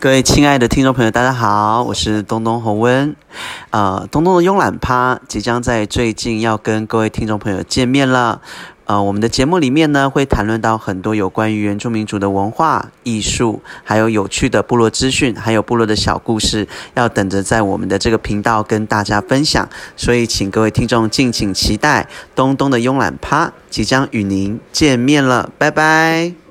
各位亲爱的听众朋友，大家好，我是东东洪温。呃，东东的慵懒趴即将在最近要跟各位听众朋友见面了。呃，我们的节目里面呢，会谈论到很多有关于原住民族的文化、艺术，还有有趣的部落资讯，还有部落的小故事，要等着在我们的这个频道跟大家分享。所以，请各位听众敬请期待东东的慵懒趴即将与您见面了。拜拜！